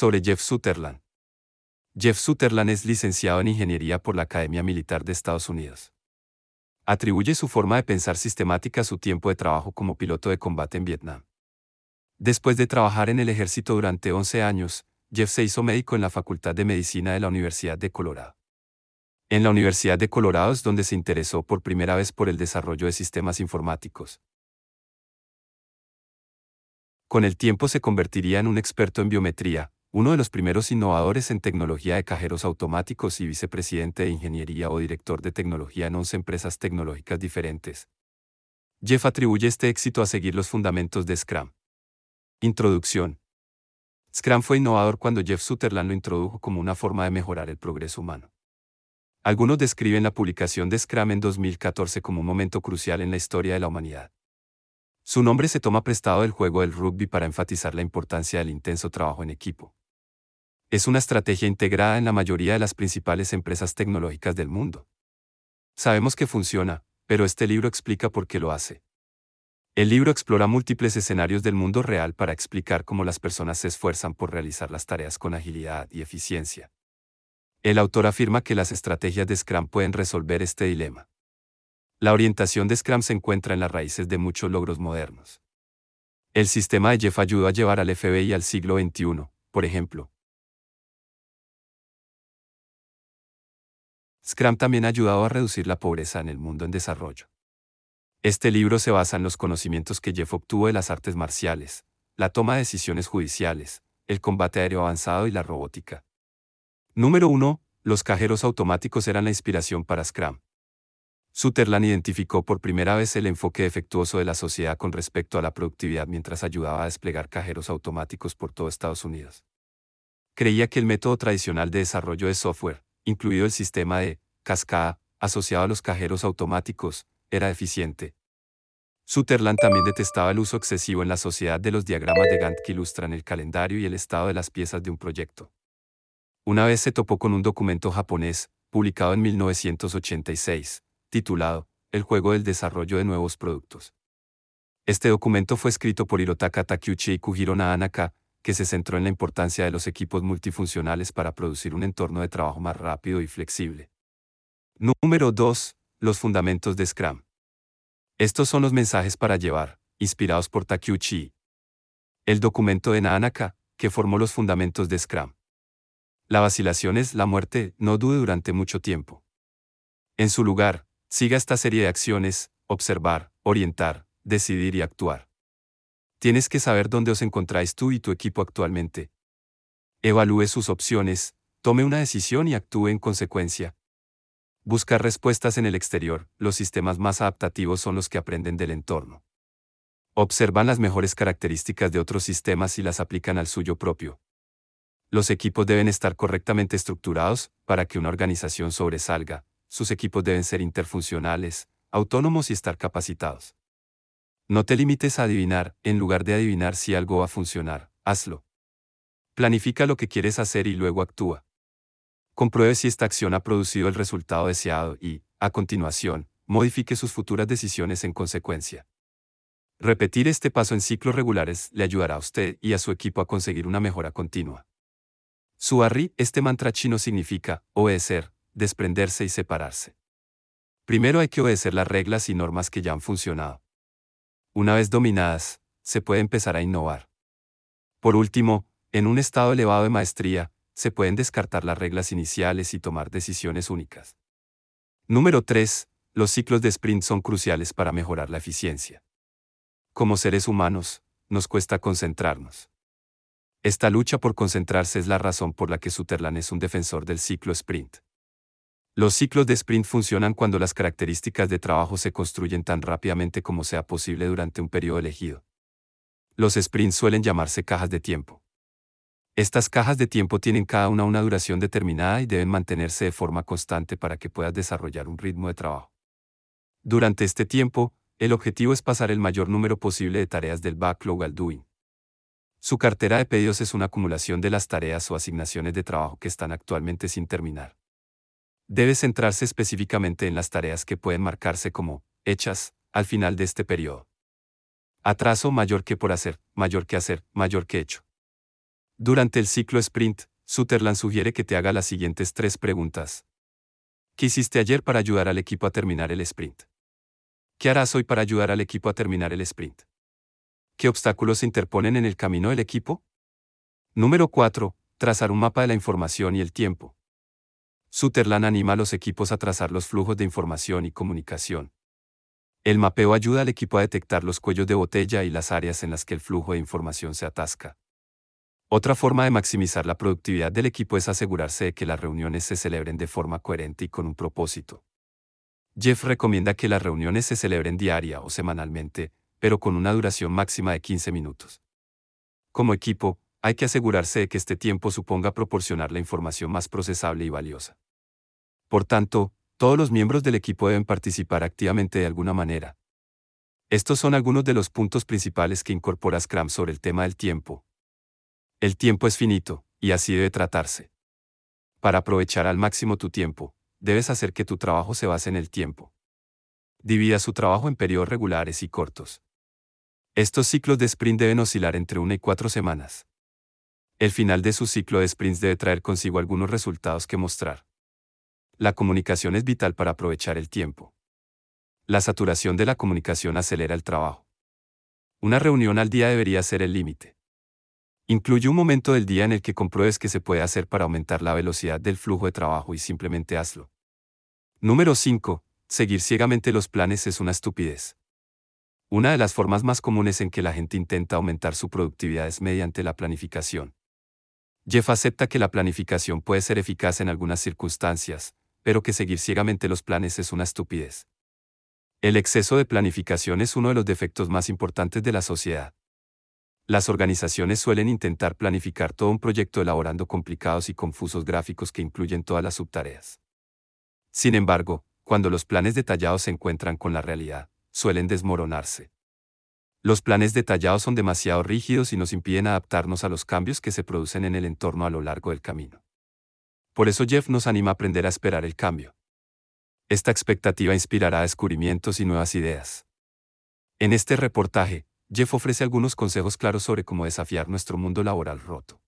Sobre Jeff Sutherland. Jeff Sutherland es licenciado en Ingeniería por la Academia Militar de Estados Unidos. Atribuye su forma de pensar sistemática a su tiempo de trabajo como piloto de combate en Vietnam. Después de trabajar en el ejército durante 11 años, Jeff se hizo médico en la Facultad de Medicina de la Universidad de Colorado. En la Universidad de Colorado es donde se interesó por primera vez por el desarrollo de sistemas informáticos. Con el tiempo se convertiría en un experto en biometría, uno de los primeros innovadores en tecnología de cajeros automáticos y vicepresidente de ingeniería o director de tecnología en 11 empresas tecnológicas diferentes. Jeff atribuye este éxito a seguir los fundamentos de Scrum. Introducción. Scrum fue innovador cuando Jeff Sutherland lo introdujo como una forma de mejorar el progreso humano. Algunos describen la publicación de Scrum en 2014 como un momento crucial en la historia de la humanidad. Su nombre se toma prestado del juego del rugby para enfatizar la importancia del intenso trabajo en equipo. Es una estrategia integrada en la mayoría de las principales empresas tecnológicas del mundo. Sabemos que funciona, pero este libro explica por qué lo hace. El libro explora múltiples escenarios del mundo real para explicar cómo las personas se esfuerzan por realizar las tareas con agilidad y eficiencia. El autor afirma que las estrategias de Scrum pueden resolver este dilema. La orientación de Scrum se encuentra en las raíces de muchos logros modernos. El sistema de Jeff ayudó a llevar al FBI al siglo XXI, por ejemplo, Scrum también ha ayudado a reducir la pobreza en el mundo en desarrollo. Este libro se basa en los conocimientos que Jeff obtuvo de las artes marciales, la toma de decisiones judiciales, el combate aéreo avanzado y la robótica. Número 1. Los cajeros automáticos eran la inspiración para Scrum. Sutherland identificó por primera vez el enfoque defectuoso de la sociedad con respecto a la productividad mientras ayudaba a desplegar cajeros automáticos por todo Estados Unidos. Creía que el método tradicional de desarrollo de software, incluido el sistema de cascada asociado a los cajeros automáticos, era eficiente. Sutherland también detestaba el uso excesivo en la sociedad de los diagramas de Gantt que ilustran el calendario y el estado de las piezas de un proyecto. Una vez se topó con un documento japonés, publicado en 1986, titulado El juego del desarrollo de nuevos productos. Este documento fue escrito por Hirotaka Takeuchi y Kujiro Naanaka, que se centró en la importancia de los equipos multifuncionales para producir un entorno de trabajo más rápido y flexible. Número 2. Los fundamentos de Scrum. Estos son los mensajes para llevar, inspirados por Takeuchi. El documento de Naanaka, que formó los fundamentos de Scrum. La vacilación es la muerte, no dude durante mucho tiempo. En su lugar, siga esta serie de acciones, observar, orientar, decidir y actuar. Tienes que saber dónde os encontráis tú y tu equipo actualmente. Evalúe sus opciones, tome una decisión y actúe en consecuencia. Buscar respuestas en el exterior, los sistemas más adaptativos son los que aprenden del entorno. Observan las mejores características de otros sistemas y las aplican al suyo propio. Los equipos deben estar correctamente estructurados para que una organización sobresalga. Sus equipos deben ser interfuncionales, autónomos y estar capacitados. No te limites a adivinar, en lugar de adivinar si algo va a funcionar, hazlo. Planifica lo que quieres hacer y luego actúa. Compruebe si esta acción ha producido el resultado deseado y, a continuación, modifique sus futuras decisiones en consecuencia. Repetir este paso en ciclos regulares le ayudará a usted y a su equipo a conseguir una mejora continua. Suarri, este mantra chino significa obedecer, desprenderse y separarse. Primero hay que obedecer las reglas y normas que ya han funcionado. Una vez dominadas, se puede empezar a innovar. Por último, en un estado elevado de maestría, se pueden descartar las reglas iniciales y tomar decisiones únicas. Número 3. Los ciclos de sprint son cruciales para mejorar la eficiencia. Como seres humanos, nos cuesta concentrarnos. Esta lucha por concentrarse es la razón por la que Sutherland es un defensor del ciclo sprint. Los ciclos de sprint funcionan cuando las características de trabajo se construyen tan rápidamente como sea posible durante un periodo elegido. Los sprints suelen llamarse cajas de tiempo. Estas cajas de tiempo tienen cada una una duración determinada y deben mantenerse de forma constante para que puedas desarrollar un ritmo de trabajo. Durante este tiempo, el objetivo es pasar el mayor número posible de tareas del backlog al doing. Su cartera de pedidos es una acumulación de las tareas o asignaciones de trabajo que están actualmente sin terminar debe centrarse específicamente en las tareas que pueden marcarse como hechas al final de este periodo. Atraso mayor que por hacer, mayor que hacer, mayor que hecho. Durante el ciclo sprint, Sutherland sugiere que te haga las siguientes tres preguntas. ¿Qué hiciste ayer para ayudar al equipo a terminar el sprint? ¿Qué harás hoy para ayudar al equipo a terminar el sprint? ¿Qué obstáculos se interponen en el camino del equipo? Número 4. Trazar un mapa de la información y el tiempo. Sutherland anima a los equipos a trazar los flujos de información y comunicación. El mapeo ayuda al equipo a detectar los cuellos de botella y las áreas en las que el flujo de información se atasca. Otra forma de maximizar la productividad del equipo es asegurarse de que las reuniones se celebren de forma coherente y con un propósito. Jeff recomienda que las reuniones se celebren diaria o semanalmente, pero con una duración máxima de 15 minutos. Como equipo, hay que asegurarse de que este tiempo suponga proporcionar la información más procesable y valiosa. Por tanto, todos los miembros del equipo deben participar activamente de alguna manera. Estos son algunos de los puntos principales que incorpora Scrum sobre el tema del tiempo, el tiempo es finito, y así debe tratarse. Para aprovechar al máximo tu tiempo, debes hacer que tu trabajo se base en el tiempo. Divida su trabajo en periodos regulares y cortos. Estos ciclos de sprint deben oscilar entre una y cuatro semanas. El final de su ciclo de sprints debe traer consigo algunos resultados que mostrar. La comunicación es vital para aprovechar el tiempo. La saturación de la comunicación acelera el trabajo. Una reunión al día debería ser el límite. Incluye un momento del día en el que compruebes qué se puede hacer para aumentar la velocidad del flujo de trabajo y simplemente hazlo. Número 5. Seguir ciegamente los planes es una estupidez. Una de las formas más comunes en que la gente intenta aumentar su productividad es mediante la planificación. Jeff acepta que la planificación puede ser eficaz en algunas circunstancias, pero que seguir ciegamente los planes es una estupidez. El exceso de planificación es uno de los defectos más importantes de la sociedad. Las organizaciones suelen intentar planificar todo un proyecto elaborando complicados y confusos gráficos que incluyen todas las subtareas. Sin embargo, cuando los planes detallados se encuentran con la realidad, suelen desmoronarse. Los planes detallados son demasiado rígidos y nos impiden adaptarnos a los cambios que se producen en el entorno a lo largo del camino. Por eso Jeff nos anima a aprender a esperar el cambio. Esta expectativa inspirará descubrimientos y nuevas ideas. En este reportaje, Jeff ofrece algunos consejos claros sobre cómo desafiar nuestro mundo laboral roto.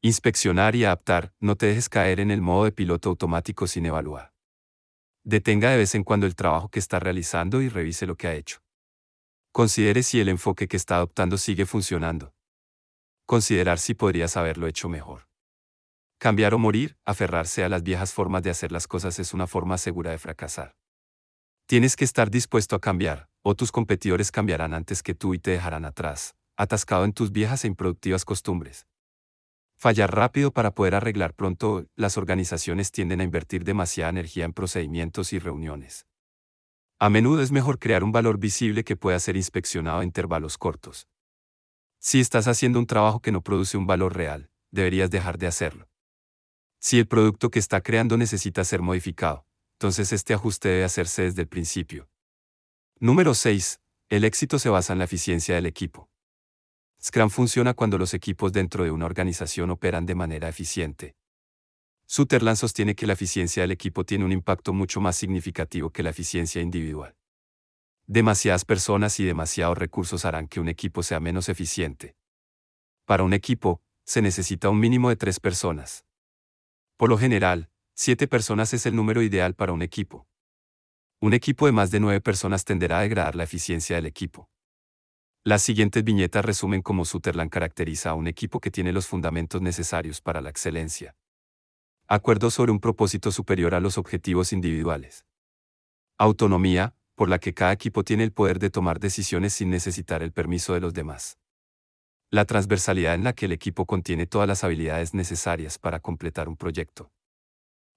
Inspeccionar y adaptar, no te dejes caer en el modo de piloto automático sin evaluar. Detenga de vez en cuando el trabajo que está realizando y revise lo que ha hecho. Considere si el enfoque que está adoptando sigue funcionando. Considerar si podrías haberlo hecho mejor. Cambiar o morir, aferrarse a las viejas formas de hacer las cosas es una forma segura de fracasar. Tienes que estar dispuesto a cambiar, o tus competidores cambiarán antes que tú y te dejarán atrás, atascado en tus viejas e improductivas costumbres. Fallar rápido para poder arreglar pronto, las organizaciones tienden a invertir demasiada energía en procedimientos y reuniones. A menudo es mejor crear un valor visible que pueda ser inspeccionado a intervalos cortos. Si estás haciendo un trabajo que no produce un valor real, deberías dejar de hacerlo. Si el producto que está creando necesita ser modificado, entonces este ajuste debe hacerse desde el principio. Número 6. El éxito se basa en la eficiencia del equipo. Scrum funciona cuando los equipos dentro de una organización operan de manera eficiente. Sutherland sostiene que la eficiencia del equipo tiene un impacto mucho más significativo que la eficiencia individual. Demasiadas personas y demasiados recursos harán que un equipo sea menos eficiente. Para un equipo, se necesita un mínimo de tres personas. Por lo general, Siete personas es el número ideal para un equipo. Un equipo de más de nueve personas tenderá a degradar la eficiencia del equipo. Las siguientes viñetas resumen cómo Sutherland caracteriza a un equipo que tiene los fundamentos necesarios para la excelencia. Acuerdo sobre un propósito superior a los objetivos individuales. Autonomía, por la que cada equipo tiene el poder de tomar decisiones sin necesitar el permiso de los demás. La transversalidad en la que el equipo contiene todas las habilidades necesarias para completar un proyecto.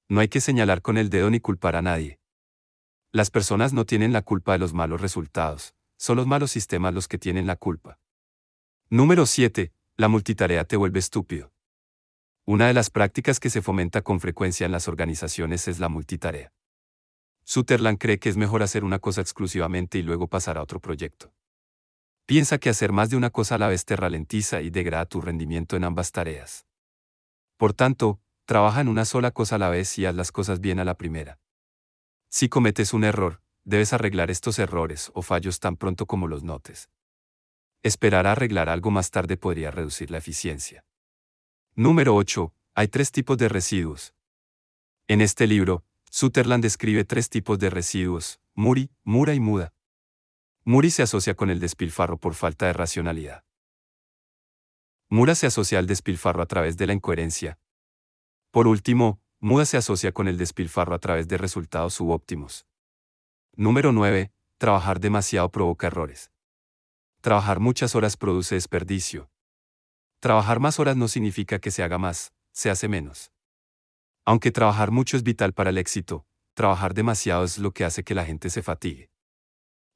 No hay que señalar con el dedo ni culpar a nadie. Las personas no tienen la culpa de los malos resultados, son los malos sistemas los que tienen la culpa. Número 7. La multitarea te vuelve estúpido. Una de las prácticas que se fomenta con frecuencia en las organizaciones es la multitarea. Sutherland cree que es mejor hacer una cosa exclusivamente y luego pasar a otro proyecto. Piensa que hacer más de una cosa a la vez te ralentiza y degrada tu rendimiento en ambas tareas. Por tanto, Trabaja en una sola cosa a la vez y haz las cosas bien a la primera. Si cometes un error, debes arreglar estos errores o fallos tan pronto como los notes. Esperar a arreglar algo más tarde podría reducir la eficiencia. Número 8. Hay tres tipos de residuos. En este libro, Sutherland describe tres tipos de residuos, Muri, Mura y Muda. Muri se asocia con el despilfarro por falta de racionalidad. Mura se asocia al despilfarro a través de la incoherencia. Por último, Muda se asocia con el despilfarro a través de resultados subóptimos. Número 9. Trabajar demasiado provoca errores. Trabajar muchas horas produce desperdicio. Trabajar más horas no significa que se haga más, se hace menos. Aunque trabajar mucho es vital para el éxito, trabajar demasiado es lo que hace que la gente se fatigue.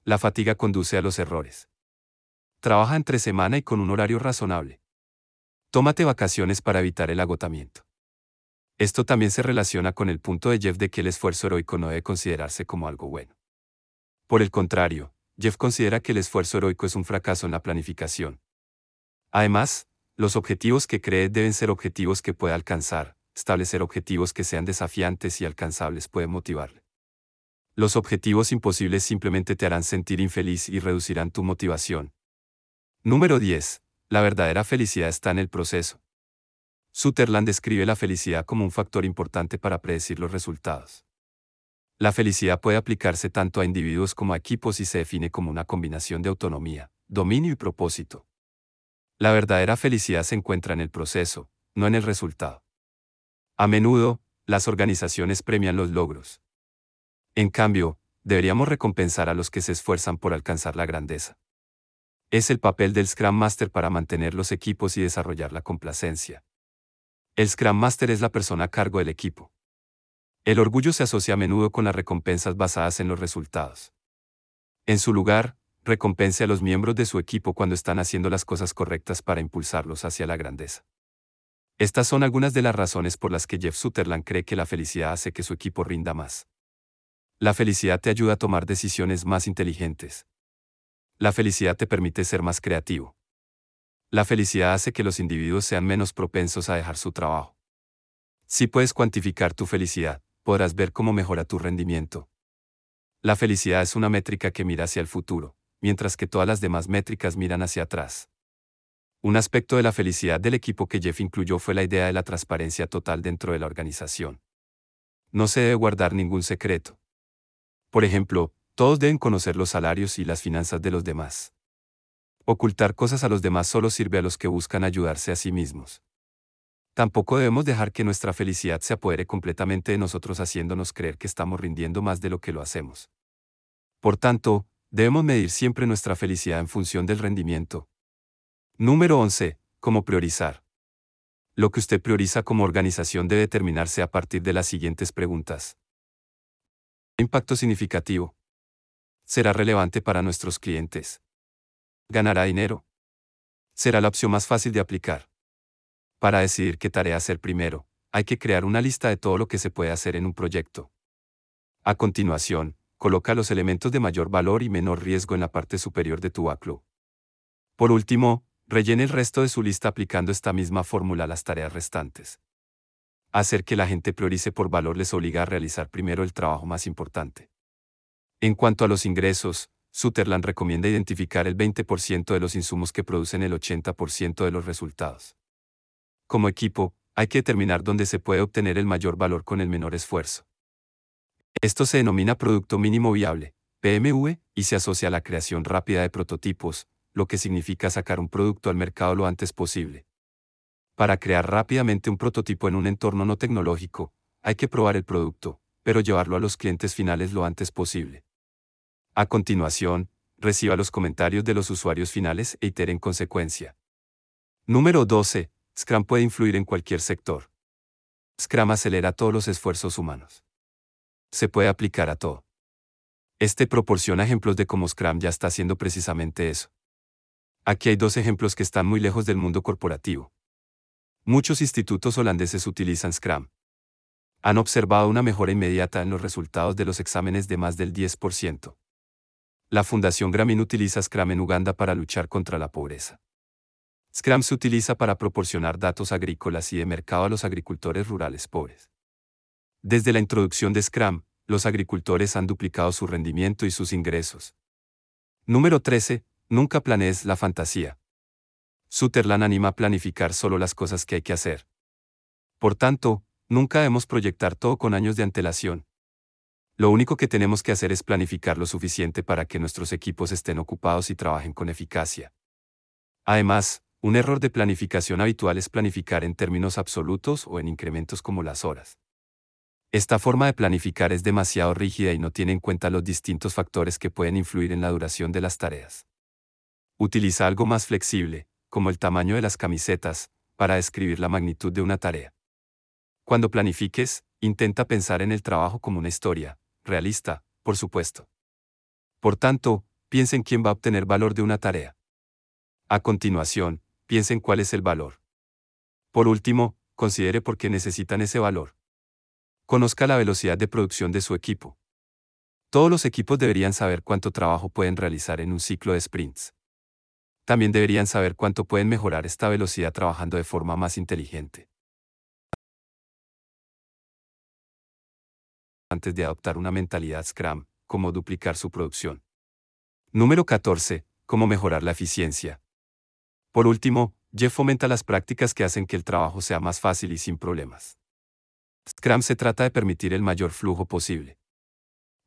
La fatiga conduce a los errores. Trabaja entre semana y con un horario razonable. Tómate vacaciones para evitar el agotamiento. Esto también se relaciona con el punto de Jeff de que el esfuerzo heroico no debe considerarse como algo bueno. Por el contrario, Jeff considera que el esfuerzo heroico es un fracaso en la planificación. Además, los objetivos que cree deben ser objetivos que pueda alcanzar, establecer objetivos que sean desafiantes y alcanzables puede motivarle. Los objetivos imposibles simplemente te harán sentir infeliz y reducirán tu motivación. Número 10. La verdadera felicidad está en el proceso. Sutherland describe la felicidad como un factor importante para predecir los resultados. La felicidad puede aplicarse tanto a individuos como a equipos y se define como una combinación de autonomía, dominio y propósito. La verdadera felicidad se encuentra en el proceso, no en el resultado. A menudo, las organizaciones premian los logros. En cambio, deberíamos recompensar a los que se esfuerzan por alcanzar la grandeza. Es el papel del Scrum Master para mantener los equipos y desarrollar la complacencia. El Scrum Master es la persona a cargo del equipo. El orgullo se asocia a menudo con las recompensas basadas en los resultados. En su lugar, recompense a los miembros de su equipo cuando están haciendo las cosas correctas para impulsarlos hacia la grandeza. Estas son algunas de las razones por las que Jeff Sutherland cree que la felicidad hace que su equipo rinda más. La felicidad te ayuda a tomar decisiones más inteligentes. La felicidad te permite ser más creativo. La felicidad hace que los individuos sean menos propensos a dejar su trabajo. Si puedes cuantificar tu felicidad, podrás ver cómo mejora tu rendimiento. La felicidad es una métrica que mira hacia el futuro, mientras que todas las demás métricas miran hacia atrás. Un aspecto de la felicidad del equipo que Jeff incluyó fue la idea de la transparencia total dentro de la organización. No se debe guardar ningún secreto. Por ejemplo, todos deben conocer los salarios y las finanzas de los demás. Ocultar cosas a los demás solo sirve a los que buscan ayudarse a sí mismos. Tampoco debemos dejar que nuestra felicidad se apodere completamente de nosotros haciéndonos creer que estamos rindiendo más de lo que lo hacemos. Por tanto, debemos medir siempre nuestra felicidad en función del rendimiento. Número 11. Cómo priorizar. Lo que usted prioriza como organización debe determinarse a partir de las siguientes preguntas. Impacto significativo será relevante para nuestros clientes. ¿Ganará dinero? Será la opción más fácil de aplicar. Para decidir qué tarea hacer primero, hay que crear una lista de todo lo que se puede hacer en un proyecto. A continuación, coloca los elementos de mayor valor y menor riesgo en la parte superior de tu backlog. Por último, rellene el resto de su lista aplicando esta misma fórmula a las tareas restantes. Hacer que la gente priorice por valor les obliga a realizar primero el trabajo más importante. En cuanto a los ingresos, Sutherland recomienda identificar el 20% de los insumos que producen el 80% de los resultados. Como equipo, hay que determinar dónde se puede obtener el mayor valor con el menor esfuerzo. Esto se denomina Producto Mínimo Viable, PMV, y se asocia a la creación rápida de prototipos, lo que significa sacar un producto al mercado lo antes posible. Para crear rápidamente un prototipo en un entorno no tecnológico, hay que probar el producto, pero llevarlo a los clientes finales lo antes posible. A continuación, reciba los comentarios de los usuarios finales e itere en consecuencia. Número 12. Scrum puede influir en cualquier sector. Scrum acelera todos los esfuerzos humanos. Se puede aplicar a todo. Este proporciona ejemplos de cómo Scrum ya está haciendo precisamente eso. Aquí hay dos ejemplos que están muy lejos del mundo corporativo. Muchos institutos holandeses utilizan Scrum, han observado una mejora inmediata en los resultados de los exámenes de más del 10%. La Fundación Grameen utiliza Scrum en Uganda para luchar contra la pobreza. Scrum se utiliza para proporcionar datos agrícolas y de mercado a los agricultores rurales pobres. Desde la introducción de Scrum, los agricultores han duplicado su rendimiento y sus ingresos. Número 13. Nunca planees la fantasía. Sutherland anima a planificar solo las cosas que hay que hacer. Por tanto, nunca debemos proyectar todo con años de antelación. Lo único que tenemos que hacer es planificar lo suficiente para que nuestros equipos estén ocupados y trabajen con eficacia. Además, un error de planificación habitual es planificar en términos absolutos o en incrementos como las horas. Esta forma de planificar es demasiado rígida y no tiene en cuenta los distintos factores que pueden influir en la duración de las tareas. Utiliza algo más flexible, como el tamaño de las camisetas, para describir la magnitud de una tarea. Cuando planifiques, intenta pensar en el trabajo como una historia, realista, por supuesto. Por tanto, piensa en quién va a obtener valor de una tarea. A continuación, piensa en cuál es el valor. Por último, considere por qué necesitan ese valor. Conozca la velocidad de producción de su equipo. Todos los equipos deberían saber cuánto trabajo pueden realizar en un ciclo de sprints. También deberían saber cuánto pueden mejorar esta velocidad trabajando de forma más inteligente. Antes de adoptar una mentalidad Scrum, cómo duplicar su producción. Número 14. Cómo mejorar la eficiencia. Por último, Jeff fomenta las prácticas que hacen que el trabajo sea más fácil y sin problemas. Scrum se trata de permitir el mayor flujo posible.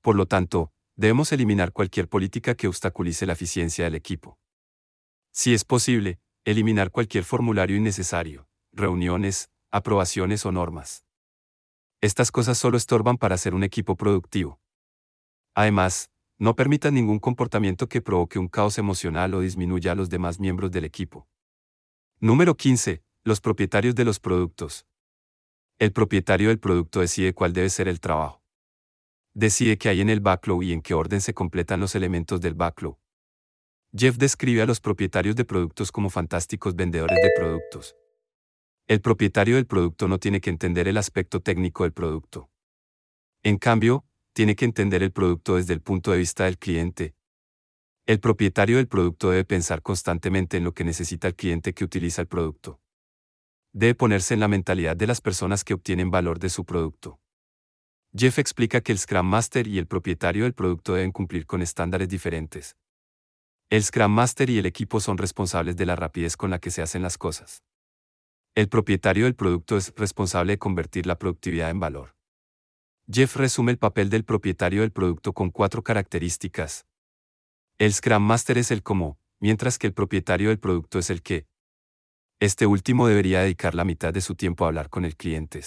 Por lo tanto, debemos eliminar cualquier política que obstaculice la eficiencia del equipo. Si es posible, eliminar cualquier formulario innecesario, reuniones, aprobaciones o normas. Estas cosas solo estorban para ser un equipo productivo. Además, no permitan ningún comportamiento que provoque un caos emocional o disminuya a los demás miembros del equipo. Número 15. Los propietarios de los productos. El propietario del producto decide cuál debe ser el trabajo. Decide qué hay en el backlog y en qué orden se completan los elementos del backlog. Jeff describe a los propietarios de productos como fantásticos vendedores de productos. El propietario del producto no tiene que entender el aspecto técnico del producto. En cambio, tiene que entender el producto desde el punto de vista del cliente. El propietario del producto debe pensar constantemente en lo que necesita el cliente que utiliza el producto debe ponerse en la mentalidad de las personas que obtienen valor de su producto. Jeff explica que el Scrum Master y el propietario del producto deben cumplir con estándares diferentes. El Scrum Master y el equipo son responsables de la rapidez con la que se hacen las cosas. El propietario del producto es responsable de convertir la productividad en valor. Jeff resume el papel del propietario del producto con cuatro características. El Scrum Master es el cómo, mientras que el propietario del producto es el qué, este último debería dedicar la mitad de su tiempo a hablar con el cliente.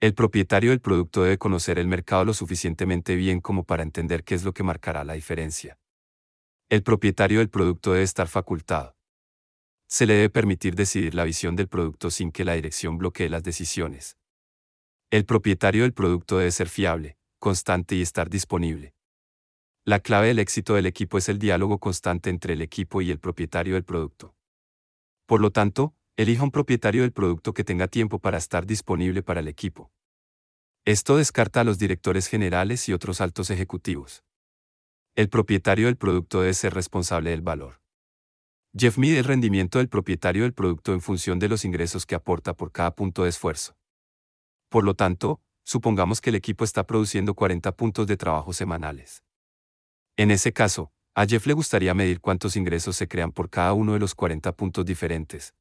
El propietario del producto debe conocer el mercado lo suficientemente bien como para entender qué es lo que marcará la diferencia. El propietario del producto debe estar facultado. Se le debe permitir decidir la visión del producto sin que la dirección bloquee las decisiones. El propietario del producto debe ser fiable, constante y estar disponible. La clave del éxito del equipo es el diálogo constante entre el equipo y el propietario del producto. Por lo tanto, elija un propietario del producto que tenga tiempo para estar disponible para el equipo. Esto descarta a los directores generales y otros altos ejecutivos. El propietario del producto debe ser responsable del valor. Jeff mide el rendimiento del propietario del producto en función de los ingresos que aporta por cada punto de esfuerzo. Por lo tanto, supongamos que el equipo está produciendo 40 puntos de trabajo semanales. En ese caso, a Jeff le gustaría medir cuántos ingresos se crean por cada uno de los 40 puntos diferentes.